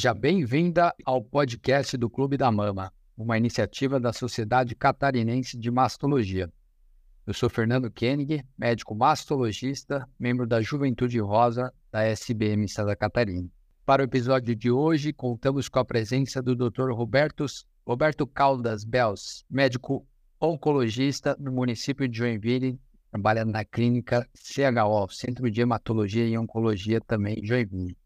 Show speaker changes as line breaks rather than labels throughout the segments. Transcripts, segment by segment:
Seja bem-vinda ao podcast do Clube da Mama, uma iniciativa da Sociedade Catarinense de Mastologia. Eu sou Fernando Koenig, médico mastologista, membro da Juventude Rosa da SBM Santa Catarina. Para o episódio de hoje, contamos com a presença do Dr. Roberto, Roberto Caldas Bels, médico oncologista no município de Joinville, trabalha na clínica CHO, Centro de Hematologia e Oncologia também Joinville.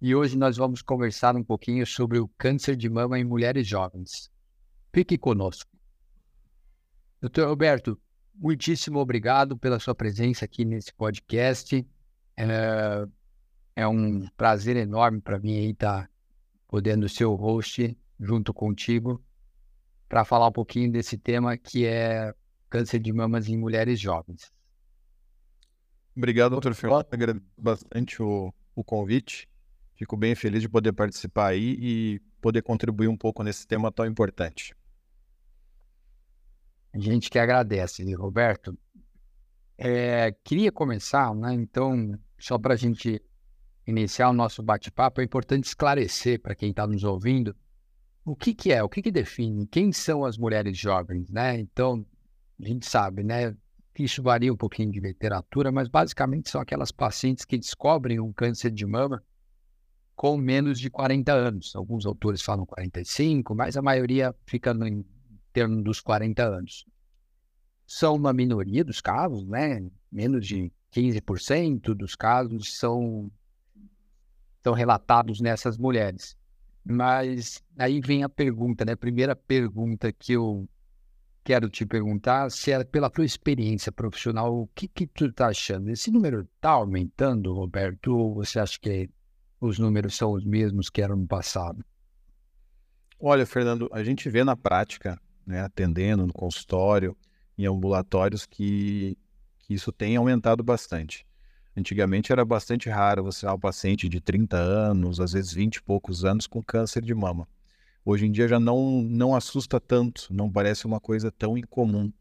E hoje nós vamos conversar um pouquinho sobre o câncer de mama em mulheres jovens. Fique conosco. Doutor Roberto, muitíssimo obrigado pela sua presença aqui nesse podcast. É, é um prazer enorme para mim estar podendo ser o host junto contigo para falar um pouquinho desse tema que é câncer de mamas em mulheres jovens.
Obrigado, doutor Fernando. Agradeço bastante o, o convite. Fico bem feliz de poder participar aí e poder contribuir um pouco nesse tema tão importante.
A gente que agradece, Roberto. É, queria começar, né? Então, só para a gente iniciar o nosso bate-papo, é importante esclarecer para quem está nos ouvindo o que, que é, o que, que define, quem são as mulheres jovens, né? Então, a gente sabe, né? Isso varia um pouquinho de literatura, mas basicamente são aquelas pacientes que descobrem um câncer de mama com menos de 40 anos. Alguns autores falam 45, mas a maioria fica em torno dos 40 anos. São uma minoria dos casos, né? Menos de 15% dos casos são, são relatados nessas mulheres. Mas aí vem a pergunta, né? A primeira pergunta que eu quero te perguntar, se é pela tua experiência profissional, o que que tu tá achando? Esse número está aumentando, Roberto, ou você acha que os números são os mesmos que eram no passado?
Olha, Fernando, a gente vê na prática, né, atendendo no consultório, em ambulatórios, que, que isso tem aumentado bastante. Antigamente era bastante raro você ter um paciente de 30 anos, às vezes 20 e poucos anos, com câncer de mama. Hoje em dia já não, não assusta tanto, não parece uma coisa tão incomum.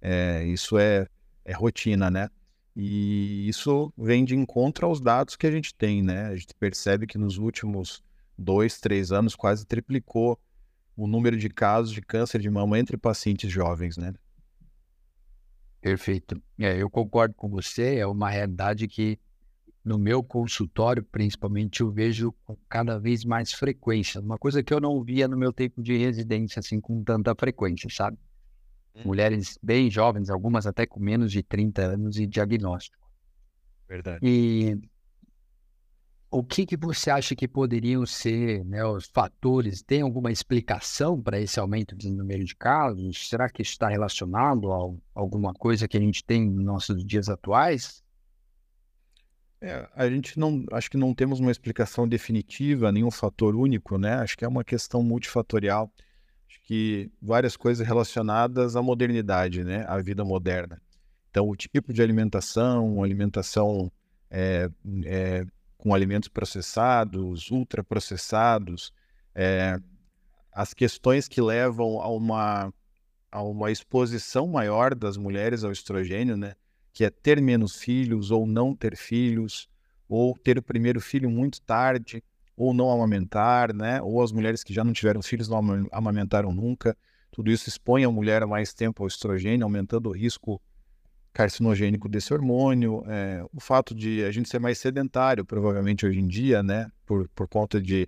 É, isso é, é rotina, né? E isso vem de encontro aos dados que a gente tem, né? A gente percebe que nos últimos dois, três anos quase triplicou o número de casos de câncer de mama entre pacientes jovens, né?
Perfeito. É, eu concordo com você, é uma realidade que no meu consultório, principalmente, eu vejo com cada vez mais frequência. Uma coisa que eu não via no meu tempo de residência, assim, com tanta frequência, sabe? Hum. Mulheres bem jovens, algumas até com menos de 30 anos e diagnóstico.
Verdade.
E o que, que você acha que poderiam ser né, os fatores? Tem alguma explicação para esse aumento de número de casos? Será que está relacionado a alguma coisa que a gente tem nos nossos dias atuais?
É, a gente não, acho que não temos uma explicação definitiva, nenhum fator único, né? Acho que é uma questão multifatorial. Que várias coisas relacionadas à modernidade, né? À vida moderna. Então, o tipo de alimentação, alimentação é, é, com alimentos processados, ultraprocessados, é, as questões que levam a uma, a uma exposição maior das mulheres ao estrogênio, né? que é ter menos filhos ou não ter filhos, ou ter o primeiro filho muito tarde, ou não amamentar, né? ou as mulheres que já não tiveram filhos não amamentaram nunca. Tudo isso expõe a mulher a mais tempo ao estrogênio, aumentando o risco carcinogênico desse hormônio, é, o fato de a gente ser mais sedentário, provavelmente hoje em dia, né, por, por conta de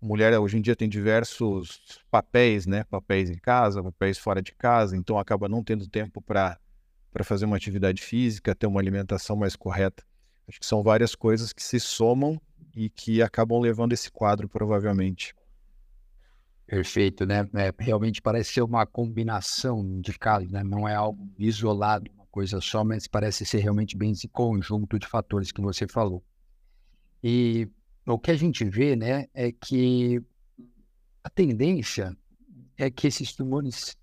mulher hoje em dia tem diversos papéis, né, papéis em casa, papéis fora de casa, então acaba não tendo tempo para para fazer uma atividade física, ter uma alimentação mais correta. Acho que são várias coisas que se somam e que acabam levando esse quadro, provavelmente.
Perfeito, né? É, realmente parece ser uma combinação de casos, né? Não é algo isolado coisa só, mas parece ser realmente bem esse conjunto de fatores que você falou. E o que a gente vê, né, é que a tendência é que esses tumores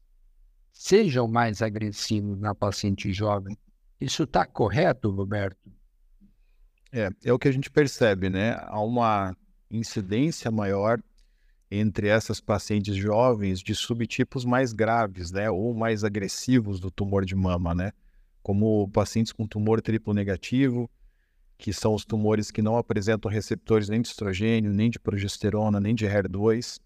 sejam mais agressivos na paciente jovem. Isso está correto, Roberto?
É, é o que a gente percebe, né? Há uma incidência maior entre essas pacientes jovens de subtipos mais graves, né, ou mais agressivos do tumor de mama, né? como pacientes com tumor triplo negativo, que são os tumores que não apresentam receptores nem de estrogênio, nem de progesterona, nem de HER2.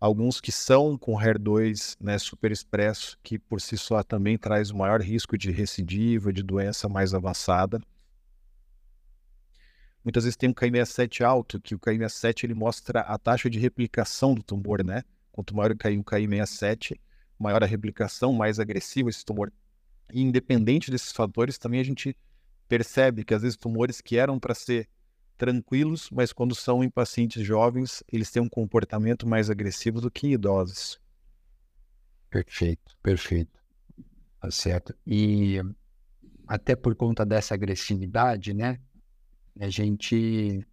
Alguns que são com HER2 né, superexpresso, que por si só também traz o maior risco de recidiva, de doença mais avançada. Muitas vezes tem um KI67 alto, que o KI67 ele mostra a taxa de replicação do tumor, né? Quanto maior o KI, o KI67, maior a replicação, mais agressivo esse tumor. E independente desses fatores, também a gente percebe que às vezes tumores que eram para ser tranquilos, mas quando são em pacientes jovens, eles têm um comportamento mais agressivo do que idosos.
Perfeito, perfeito. Tá certo. E até por conta dessa agressividade, né? A gente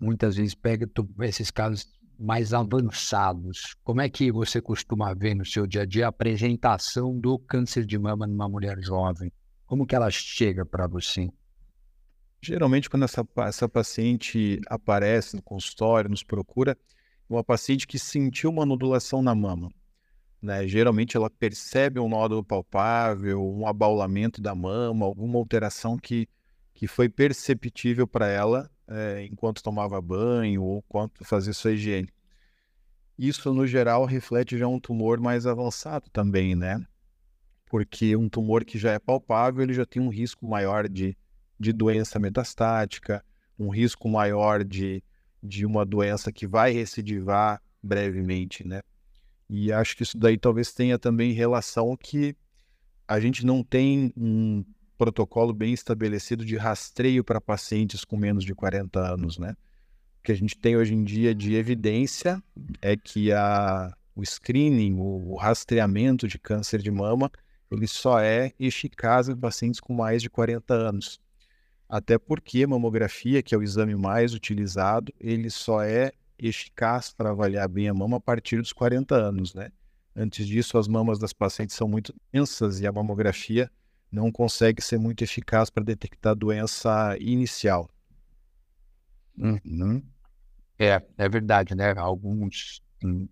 muitas vezes pega esses casos mais avançados. Como é que você costuma ver no seu dia a dia a apresentação do câncer de mama numa mulher jovem? Como que ela chega para você?
Geralmente, quando essa, essa paciente aparece no consultório, nos procura, é uma paciente que sentiu uma nodulação na mama. Né? Geralmente, ela percebe um nódulo palpável, um abaulamento da mama, alguma alteração que, que foi perceptível para ela é, enquanto tomava banho ou enquanto fazia sua higiene. Isso, no geral, reflete já um tumor mais avançado também, né? porque um tumor que já é palpável, ele já tem um risco maior de, de doença metastática, um risco maior de, de uma doença que vai recidivar brevemente, né? E acho que isso daí talvez tenha também relação que a gente não tem um protocolo bem estabelecido de rastreio para pacientes com menos de 40 anos, né? O que a gente tem hoje em dia de evidência é que a, o screening, o, o rastreamento de câncer de mama, ele só é eficaz em pacientes com mais de 40 anos. Até porque a mamografia, que é o exame mais utilizado, ele só é eficaz para avaliar bem a mama a partir dos 40 anos, né? Antes disso, as mamas das pacientes são muito densas e a mamografia não consegue ser muito eficaz para detectar doença inicial.
Uhum. É, é verdade, né? Alguns,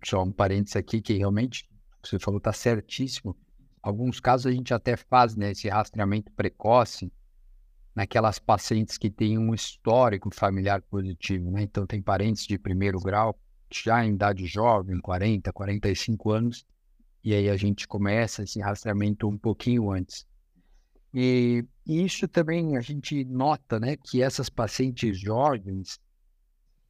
só um parênteses aqui, que realmente, você falou, está certíssimo alguns casos a gente até faz né, esse rastreamento precoce naquelas pacientes que têm um histórico familiar positivo, né? Então tem parentes de primeiro grau já em idade jovem, 40, 45 anos, e aí a gente começa esse rastreamento um pouquinho antes. E, isso também a gente nota, né, que essas pacientes jovens,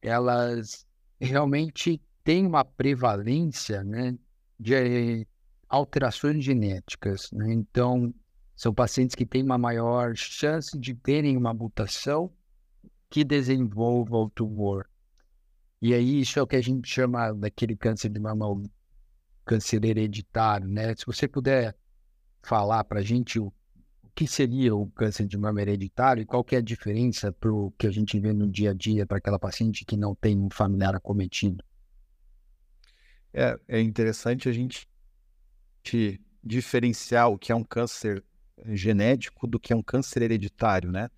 elas realmente têm uma prevalência, né, de alterações genéticas. Né? Então, são pacientes que têm uma maior chance de terem uma mutação que desenvolva o tumor. E aí, isso é o que a gente chama daquele câncer de mama, câncer hereditário, né? Se você puder falar para a gente o, que seria o câncer de mama hereditário e qual que é a diferença para o que a gente vê no dia a dia para aquela paciente que não tem um familiar acometido.
É, é interessante a gente diferenciar o que é um câncer genético do que é um câncer hereditário, né?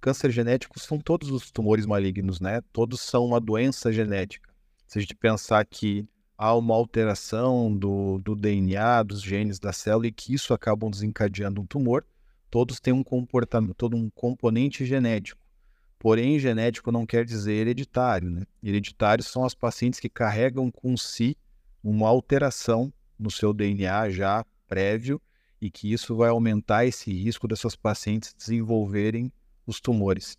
Câncer genético são todos os tumores malignos, né? Todos são uma doença genética. Se a gente pensar que há uma alteração do, do DNA, dos genes da célula e que isso acabam desencadeando um tumor, todos têm um comportamento, todo um componente genético. Porém, genético não quer dizer hereditário, né? Hereditários são as pacientes que carregam com si uma alteração no seu DNA já prévio e que isso vai aumentar esse risco dessas pacientes desenvolverem os tumores.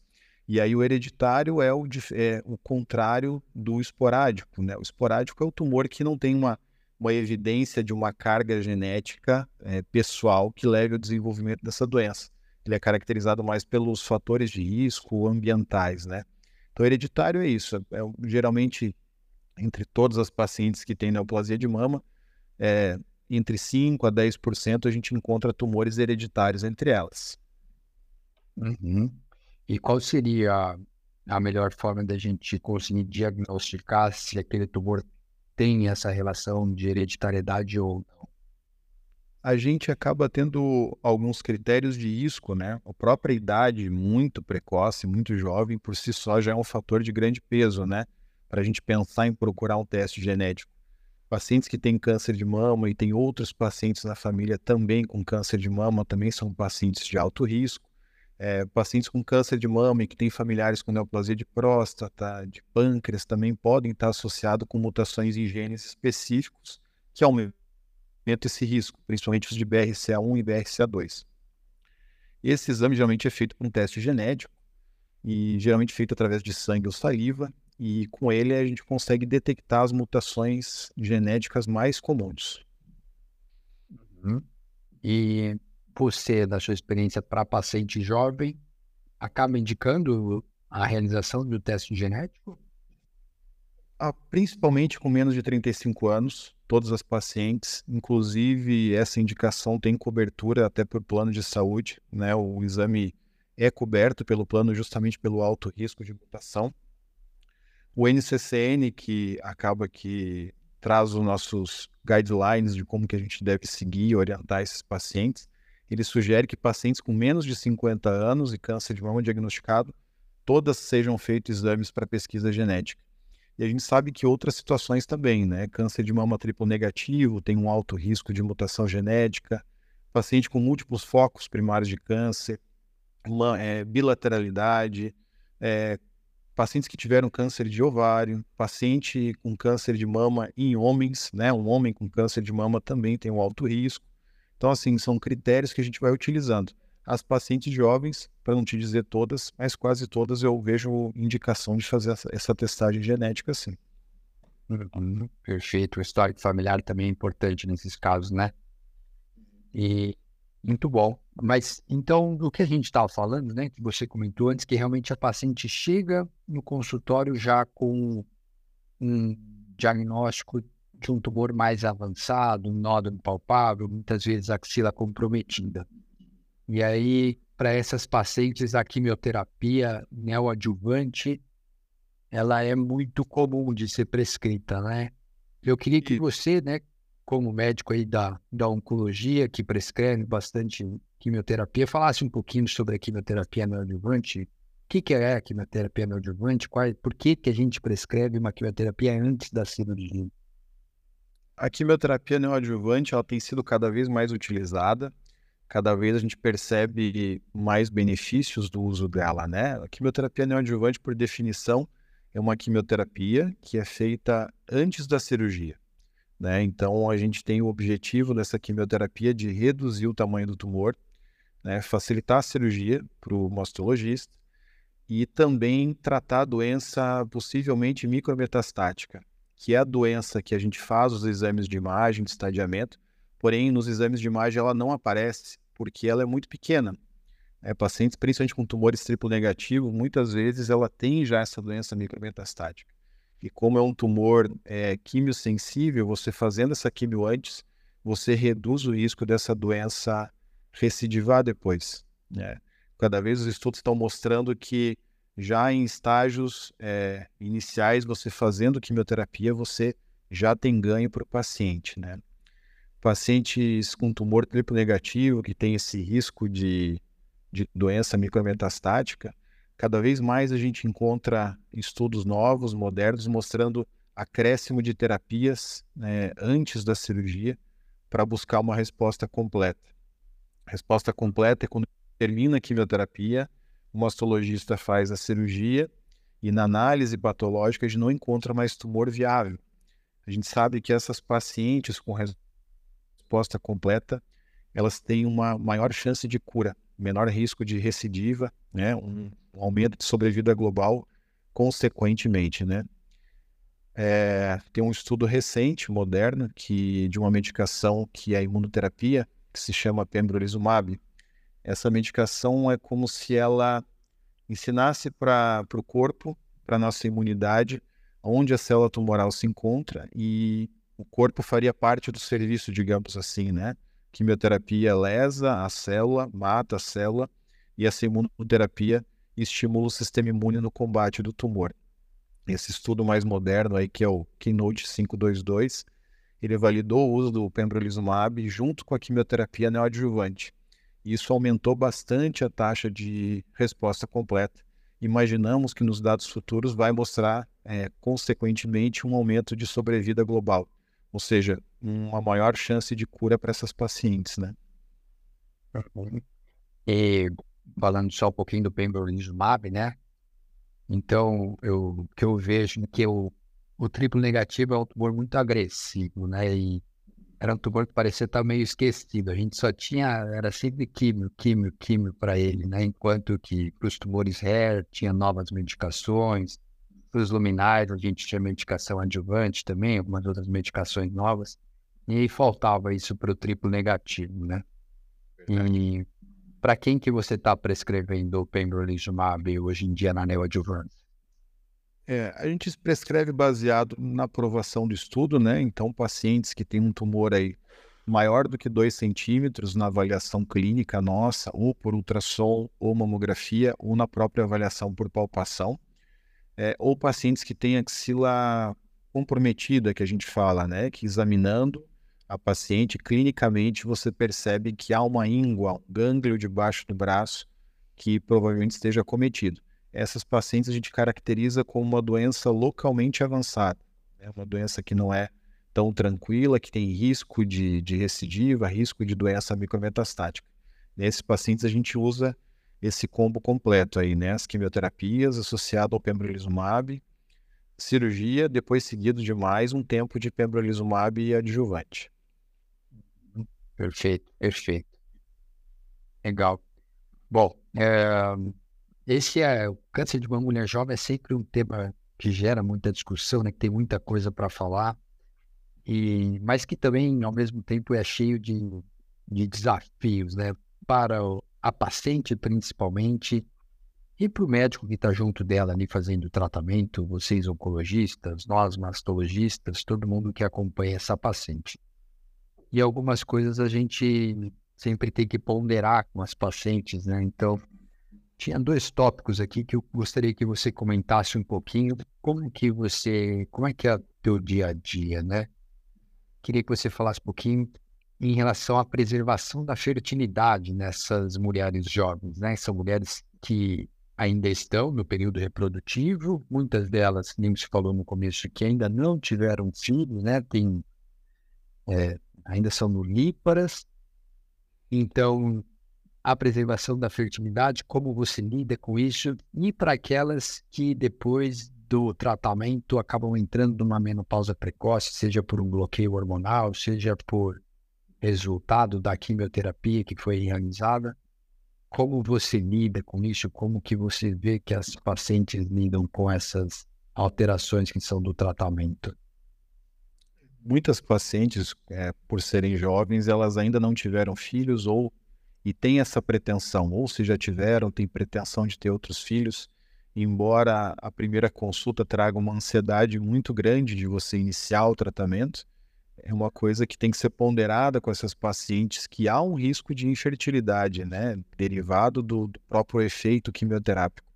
E aí o hereditário é o, é o contrário do esporádico, né? O esporádico é o tumor que não tem uma, uma evidência de uma carga genética é, pessoal que leve ao desenvolvimento dessa doença. Ele é caracterizado mais pelos fatores de risco ambientais, né? Então, hereditário é isso. É, geralmente, entre todas as pacientes que têm neoplasia de mama, é, entre 5% a 10% a gente encontra tumores hereditários entre elas.
Uhum. E qual seria a melhor forma da gente conseguir diagnosticar se aquele tumor tem essa relação de hereditariedade ou não?
A gente acaba tendo alguns critérios de risco, né? A própria idade muito precoce, muito jovem, por si só já é um fator de grande peso, né? Para a gente pensar em procurar um teste genético pacientes que têm câncer de mama e tem outros pacientes na família também com câncer de mama, também são pacientes de alto risco. É, pacientes com câncer de mama e que têm familiares com neoplasia de próstata, de pâncreas, também podem estar associados com mutações em genes específicos que aumentam esse risco, principalmente os de BRCA1 e BRCA2. Esse exame geralmente é feito por um teste genético e geralmente feito através de sangue ou saliva, e com ele a gente consegue detectar as mutações genéticas mais comuns.
Uhum. E você, da sua experiência para paciente jovem, acaba indicando a realização do teste genético?
Ah, principalmente com menos de 35 anos, todas as pacientes, inclusive essa indicação tem cobertura até por plano de saúde, né? O exame é coberto pelo plano justamente pelo alto risco de mutação. O NCCN, que acaba que traz os nossos guidelines de como que a gente deve seguir e orientar esses pacientes, ele sugere que pacientes com menos de 50 anos e câncer de mama diagnosticado, todas sejam feitos exames para pesquisa genética. E a gente sabe que outras situações também, né? Câncer de mama triplo negativo tem um alto risco de mutação genética, paciente com múltiplos focos primários de câncer, é, bilateralidade, é, pacientes que tiveram câncer de ovário, paciente com câncer de mama em homens, né? Um homem com câncer de mama também tem um alto risco. Então, assim, são critérios que a gente vai utilizando. As pacientes jovens, para não te dizer todas, mas quase todas eu vejo indicação de fazer essa, essa testagem genética, sim.
Uhum, perfeito. O histórico familiar também é importante nesses casos, né? E muito bom. Mas então, o que a gente estava falando, né? Que você comentou antes, que realmente a paciente chega no consultório já com um diagnóstico de um tumor mais avançado, um nódulo palpável, muitas vezes axila comprometida. E aí, para essas pacientes, a quimioterapia neoadjuvante, ela é muito comum de ser prescrita, né? Eu queria que você, né, como médico aí da, da oncologia, que prescreve bastante quimioterapia, falasse um pouquinho sobre a quimioterapia neoadjuvante. O que, que é a quimioterapia neoadjuvante? Qual, por que, que a gente prescreve uma quimioterapia antes da cirurgia?
A quimioterapia neoadjuvante ela tem sido cada vez mais utilizada, cada vez a gente percebe mais benefícios do uso dela, né? A quimioterapia neoadjuvante, por definição, é uma quimioterapia que é feita antes da cirurgia, né? Então a gente tem o objetivo dessa quimioterapia de reduzir o tamanho do tumor, né? Facilitar a cirurgia para o mastologista e também tratar a doença possivelmente micrometastática, que é a doença que a gente faz os exames de imagem, de estadiamento, porém nos exames de imagem ela não aparece porque ela é muito pequena. É, pacientes, principalmente com tumores triplo negativo, muitas vezes ela tem já essa doença micrometastática. E como é um tumor é, quimiosensível, você fazendo essa quimio antes, você reduz o risco dessa doença recidivar depois. Né? Cada vez os estudos estão mostrando que já em estágios é, iniciais, você fazendo quimioterapia, você já tem ganho para o paciente, né? Pacientes com tumor triplo negativo, que tem esse risco de, de doença micrometastática, cada vez mais a gente encontra estudos novos, modernos, mostrando acréscimo de terapias né, antes da cirurgia para buscar uma resposta completa. resposta completa é quando termina a quimioterapia, o mastologista faz a cirurgia e na análise patológica a gente não encontra mais tumor viável. A gente sabe que essas pacientes com resposta completa, elas têm uma maior chance de cura, menor risco de recidiva, né, um, um aumento de sobrevida global consequentemente, né. É, tem um estudo recente, moderno, que de uma medicação que é a imunoterapia, que se chama pembrolizumab, essa medicação é como se ela ensinasse para o corpo, para a nossa imunidade, onde a célula tumoral se encontra e o corpo faria parte do serviço, digamos assim, né? Quimioterapia lesa a célula, mata a célula e essa imunoterapia estimula o sistema imune no combate do tumor. Esse estudo mais moderno aí, que é o Keynote 522, ele validou o uso do pembrolizumab junto com a quimioterapia neoadjuvante. Isso aumentou bastante a taxa de resposta completa. Imaginamos que nos dados futuros vai mostrar, é, consequentemente, um aumento de sobrevida global, ou seja, uma maior chance de cura para essas pacientes, né?
E falando só um pouquinho do pembrolizumab, né? Então, eu, que eu vejo é que o, o triplo negativo é um tumor muito agressivo, né? E era um tumor que parecia estar meio esquecido. A gente só tinha, era sempre químio, químio, químio para ele, né? Enquanto que para os tumores rare tinha novas medicações, para os luminais a gente tinha medicação adjuvante também, algumas outras medicações novas. E faltava isso para o triplo negativo, né? E para quem que você está prescrevendo o pembrolizumab hoje em dia na neoadjuvância?
É, a gente prescreve baseado na aprovação do estudo, né? Então, pacientes que têm um tumor aí maior do que 2 centímetros na avaliação clínica nossa, ou por ultrassom, ou mamografia, ou na própria avaliação por palpação, é, ou pacientes que têm axila comprometida, que a gente fala, né? Que examinando a paciente, clinicamente você percebe que há uma íngua, um gânglio debaixo do braço que provavelmente esteja cometido essas pacientes a gente caracteriza como uma doença localmente avançada. É uma doença que não é tão tranquila, que tem risco de, de recidiva, risco de doença micrometastática. Nesses pacientes a gente usa esse combo completo aí, né? As quimioterapias associado ao pembrolizumab, cirurgia, depois seguido de mais um tempo de pembrolizumab e adjuvante.
Perfeito, perfeito. Legal. Bom, é, esse é o câncer de uma mulher jovem é sempre um tema que gera muita discussão, né? Que tem muita coisa para falar e mas que também ao mesmo tempo é cheio de, de desafios, né? Para o, a paciente principalmente e para o médico que está junto dela ali fazendo o tratamento, vocês oncologistas, nós mastologistas, todo mundo que acompanha essa paciente. E algumas coisas a gente sempre tem que ponderar com as pacientes, né? Então tinha dois tópicos aqui que eu gostaria que você comentasse um pouquinho. Como que você, como é que é o teu dia a dia, né? Queria que você falasse um pouquinho em relação à preservação da fertilidade nessas mulheres jovens, né? São mulheres que ainda estão no período reprodutivo, muitas delas, nem se falou no começo, que ainda não tiveram filhos, né? Tem, é, ainda são nulíparas. Então, a preservação da fertilidade, como você lida com isso, e para aquelas que depois do tratamento acabam entrando numa menopausa precoce, seja por um bloqueio hormonal, seja por resultado da quimioterapia que foi realizada. Como você lida com isso? Como que você vê que as pacientes lidam com essas alterações que são do tratamento?
Muitas pacientes, é, por serem jovens, elas ainda não tiveram filhos ou e tem essa pretensão, ou se já tiveram, tem pretensão de ter outros filhos, embora a primeira consulta traga uma ansiedade muito grande de você iniciar o tratamento, é uma coisa que tem que ser ponderada com essas pacientes que há um risco de infertilidade, né, derivado do, do próprio efeito quimioterápico.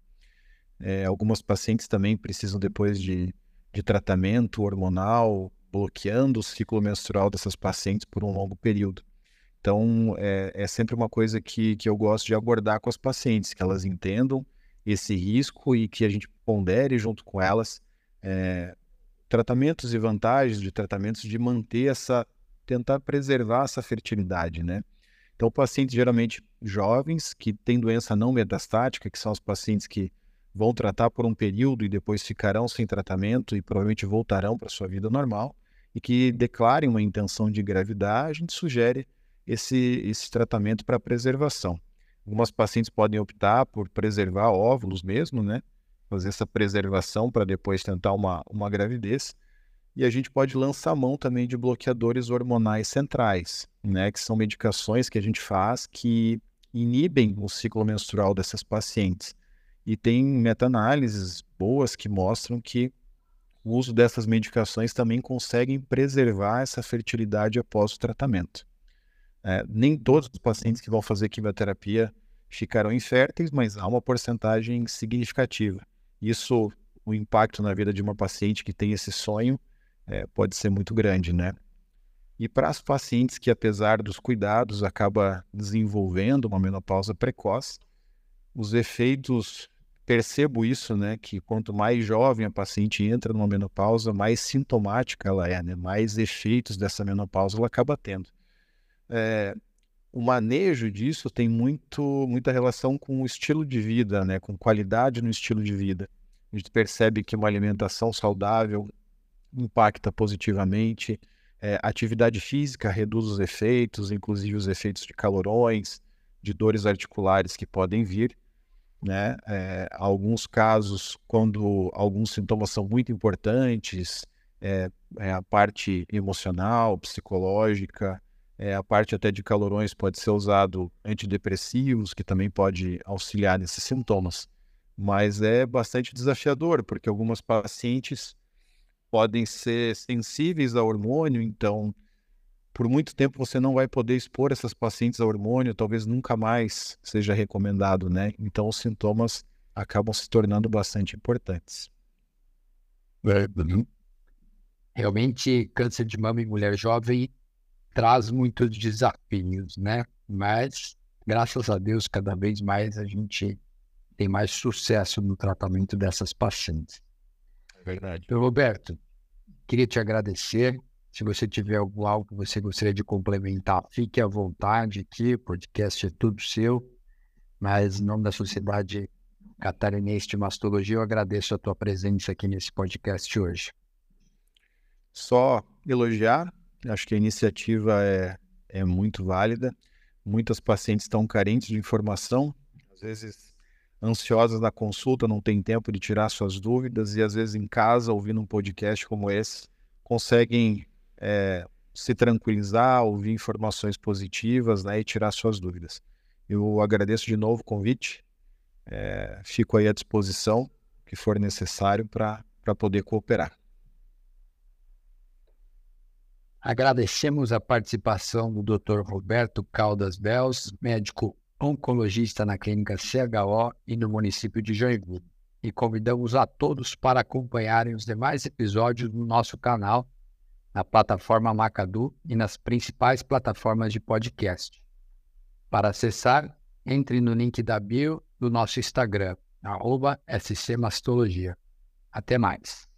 É, algumas pacientes também precisam depois de, de tratamento hormonal, bloqueando o ciclo menstrual dessas pacientes por um longo período. Então, é, é, sempre uma coisa que, que eu gosto de abordar com as pacientes, que elas entendam esse risco e que a gente pondere junto com elas é, tratamentos e vantagens de tratamentos de manter essa, tentar preservar essa fertilidade, né? Então, pacientes geralmente jovens que têm doença não metastática, que são os pacientes que vão tratar por um período e depois ficarão sem tratamento e provavelmente voltarão para sua vida normal e que declarem uma intenção de gravidar, a gente sugere esse, esse tratamento para preservação. Algumas pacientes podem optar por preservar óvulos mesmo, né? Fazer essa preservação para depois tentar uma, uma gravidez. E a gente pode lançar mão também de bloqueadores hormonais centrais, né? Que são medicações que a gente faz que inibem o ciclo menstrual dessas pacientes. E tem meta-análises boas que mostram que o uso dessas medicações também conseguem preservar essa fertilidade após o tratamento. É, nem todos os pacientes que vão fazer quimioterapia ficarão inférteis, mas há uma porcentagem significativa. Isso, o impacto na vida de uma paciente que tem esse sonho é, pode ser muito grande, né? E para as pacientes que, apesar dos cuidados, acaba desenvolvendo uma menopausa precoce, os efeitos, percebo isso, né? Que quanto mais jovem a paciente entra numa menopausa, mais sintomática ela é, né? Mais efeitos dessa menopausa ela acaba tendo. É, o manejo disso tem muito, muita relação com o estilo de vida, né? com qualidade no estilo de vida. A gente percebe que uma alimentação saudável impacta positivamente, é, atividade física reduz os efeitos, inclusive os efeitos de calorões, de dores articulares que podem vir. Né? É, alguns casos, quando alguns sintomas são muito importantes, é, é a parte emocional, psicológica, é, a parte até de calorões pode ser usado antidepressivos, que também pode auxiliar nesses sintomas. Mas é bastante desafiador, porque algumas pacientes podem ser sensíveis ao hormônio, então por muito tempo você não vai poder expor essas pacientes ao hormônio, talvez nunca mais seja recomendado, né? Então os sintomas acabam se tornando bastante importantes.
É, uhum. Realmente, câncer de mama em mulher jovem traz muitos desafios, né? Mas, graças a Deus, cada vez mais a gente tem mais sucesso no tratamento dessas pacientes.
É verdade.
Então, Roberto, queria te agradecer. Se você tiver algo que você gostaria de complementar, fique à vontade aqui, o podcast é tudo seu. Mas, em nome da Sociedade Catarinense de Mastologia, eu agradeço a tua presença aqui nesse podcast hoje.
Só elogiar Acho que a iniciativa é, é muito válida. Muitas pacientes estão carentes de informação, às vezes ansiosas na consulta, não tem tempo de tirar suas dúvidas e às vezes em casa, ouvindo um podcast como esse, conseguem é, se tranquilizar, ouvir informações positivas né, e tirar suas dúvidas. Eu agradeço de novo o convite, é, fico aí à disposição, que for necessário, para poder cooperar.
Agradecemos a participação do Dr. Roberto Caldas Bels, médico oncologista na clínica CHO e no município de Joinville. E convidamos a todos para acompanharem os demais episódios do nosso canal na plataforma Macadu e nas principais plataformas de podcast. Para acessar, entre no link da bio do nosso Instagram, arroba scmastologia. Até mais.